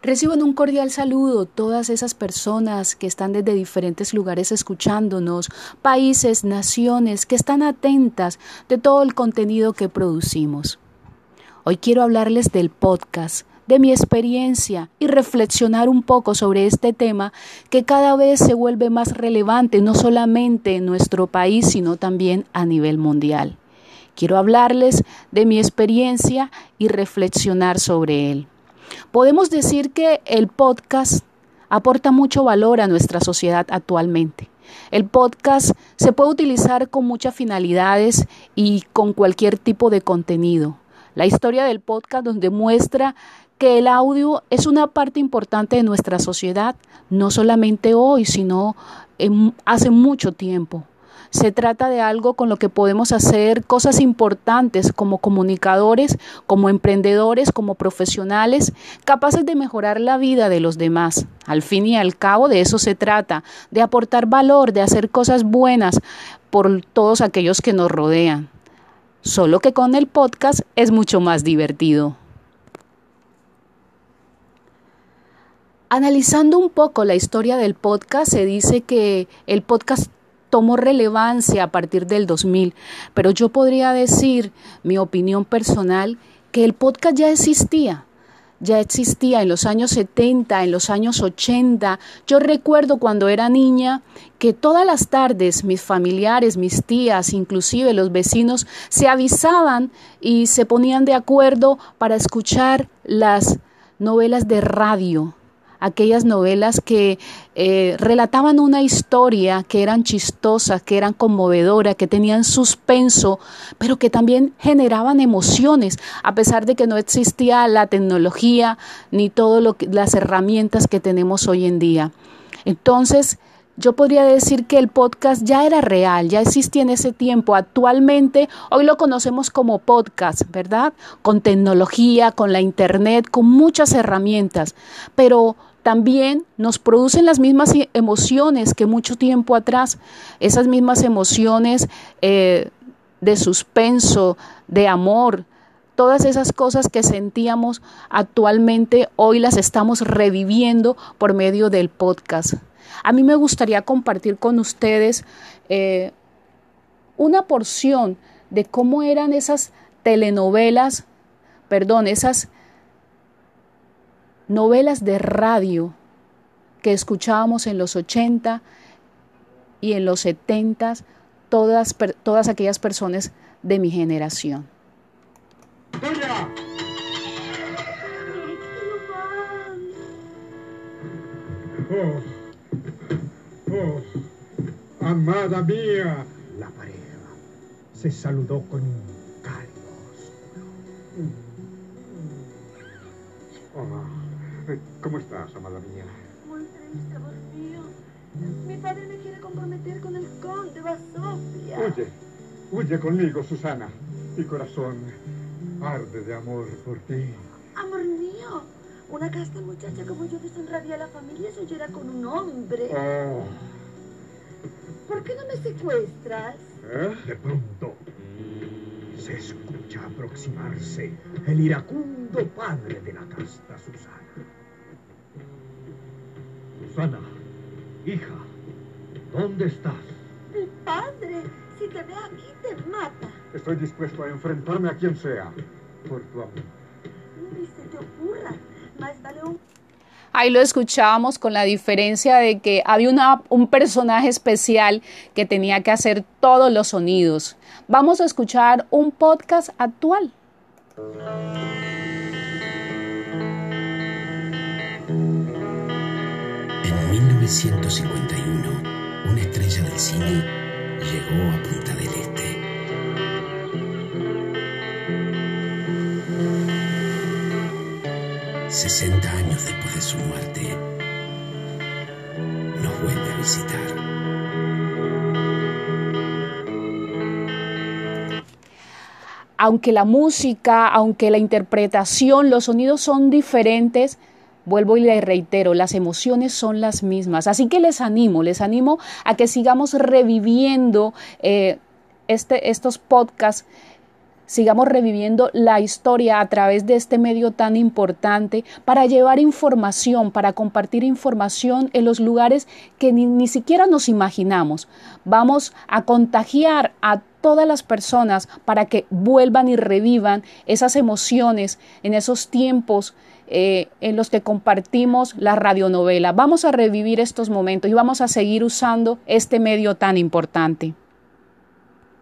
Reciban un cordial saludo todas esas personas que están desde diferentes lugares escuchándonos, países, naciones, que están atentas de todo el contenido que producimos. Hoy quiero hablarles del podcast, de mi experiencia y reflexionar un poco sobre este tema que cada vez se vuelve más relevante, no solamente en nuestro país, sino también a nivel mundial. Quiero hablarles de mi experiencia y reflexionar sobre él. Podemos decir que el podcast aporta mucho valor a nuestra sociedad actualmente. El podcast se puede utilizar con muchas finalidades y con cualquier tipo de contenido. La historia del podcast donde muestra que el audio es una parte importante de nuestra sociedad, no solamente hoy, sino hace mucho tiempo. Se trata de algo con lo que podemos hacer cosas importantes como comunicadores, como emprendedores, como profesionales, capaces de mejorar la vida de los demás. Al fin y al cabo de eso se trata, de aportar valor, de hacer cosas buenas por todos aquellos que nos rodean. Solo que con el podcast es mucho más divertido. Analizando un poco la historia del podcast, se dice que el podcast tomó relevancia a partir del 2000, pero yo podría decir, mi opinión personal, que el podcast ya existía. Ya existía en los años 70, en los años 80. Yo recuerdo cuando era niña que todas las tardes mis familiares, mis tías, inclusive los vecinos, se avisaban y se ponían de acuerdo para escuchar las novelas de radio aquellas novelas que eh, relataban una historia, que eran chistosas, que eran conmovedoras, que tenían suspenso, pero que también generaban emociones, a pesar de que no existía la tecnología ni todas las herramientas que tenemos hoy en día. Entonces, yo podría decir que el podcast ya era real, ya existía en ese tiempo. Actualmente, hoy lo conocemos como podcast, ¿verdad? Con tecnología, con la internet, con muchas herramientas. Pero también nos producen las mismas e-, emociones que mucho tiempo atrás, esas mismas emociones eh, de suspenso, de amor, todas esas cosas que sentíamos actualmente, hoy las estamos reviviendo por medio del podcast. A mí me gustaría compartir con ustedes eh, una porción de cómo eran esas telenovelas, perdón, esas novelas de radio que escuchábamos en los 80 y en los 70, todas, todas aquellas personas de mi generación. Oh, oh, amada mía, la pareja se saludó con un cálido Oh. ¿Cómo estás, amada mía? Muy triste, amor mío. Mi padre me quiere comprometer con el conde Basofia. Huye, huye conmigo, Susana. Mi corazón arde de amor por ti. Amor mío, una casta muchacha como yo deshonraría a la familia si oyera con un hombre. Oh. ¿Por qué no me secuestras? ¿Eh? De pronto se escucha aproximarse el iracundo padre de la casta Susana. Susana, hija, ¿dónde estás? Mi padre, si te ve aquí, te mata. Estoy dispuesto a enfrentarme a quien sea por tu amor. Ni se te ocurra. Más vale un... Ahí lo escuchábamos con la diferencia de que había una, un personaje especial que tenía que hacer todos los sonidos. Vamos a escuchar un podcast actual. 1951, una estrella del cine llegó a Punta del Este. Sesenta años después de su muerte, nos vuelve a visitar. Aunque la música, aunque la interpretación, los sonidos son diferentes, Vuelvo y le reitero, las emociones son las mismas. Así que les animo, les animo a que sigamos reviviendo eh, este, estos podcasts sigamos reviviendo la historia a través de este medio tan importante para llevar información, para compartir información en los lugares que ni, ni siquiera nos imaginamos. Vamos a contagiar a todas las personas para que vuelvan y revivan esas emociones en esos tiempos eh, en los que compartimos la radionovela. Vamos a revivir estos momentos y vamos a seguir usando este medio tan importante.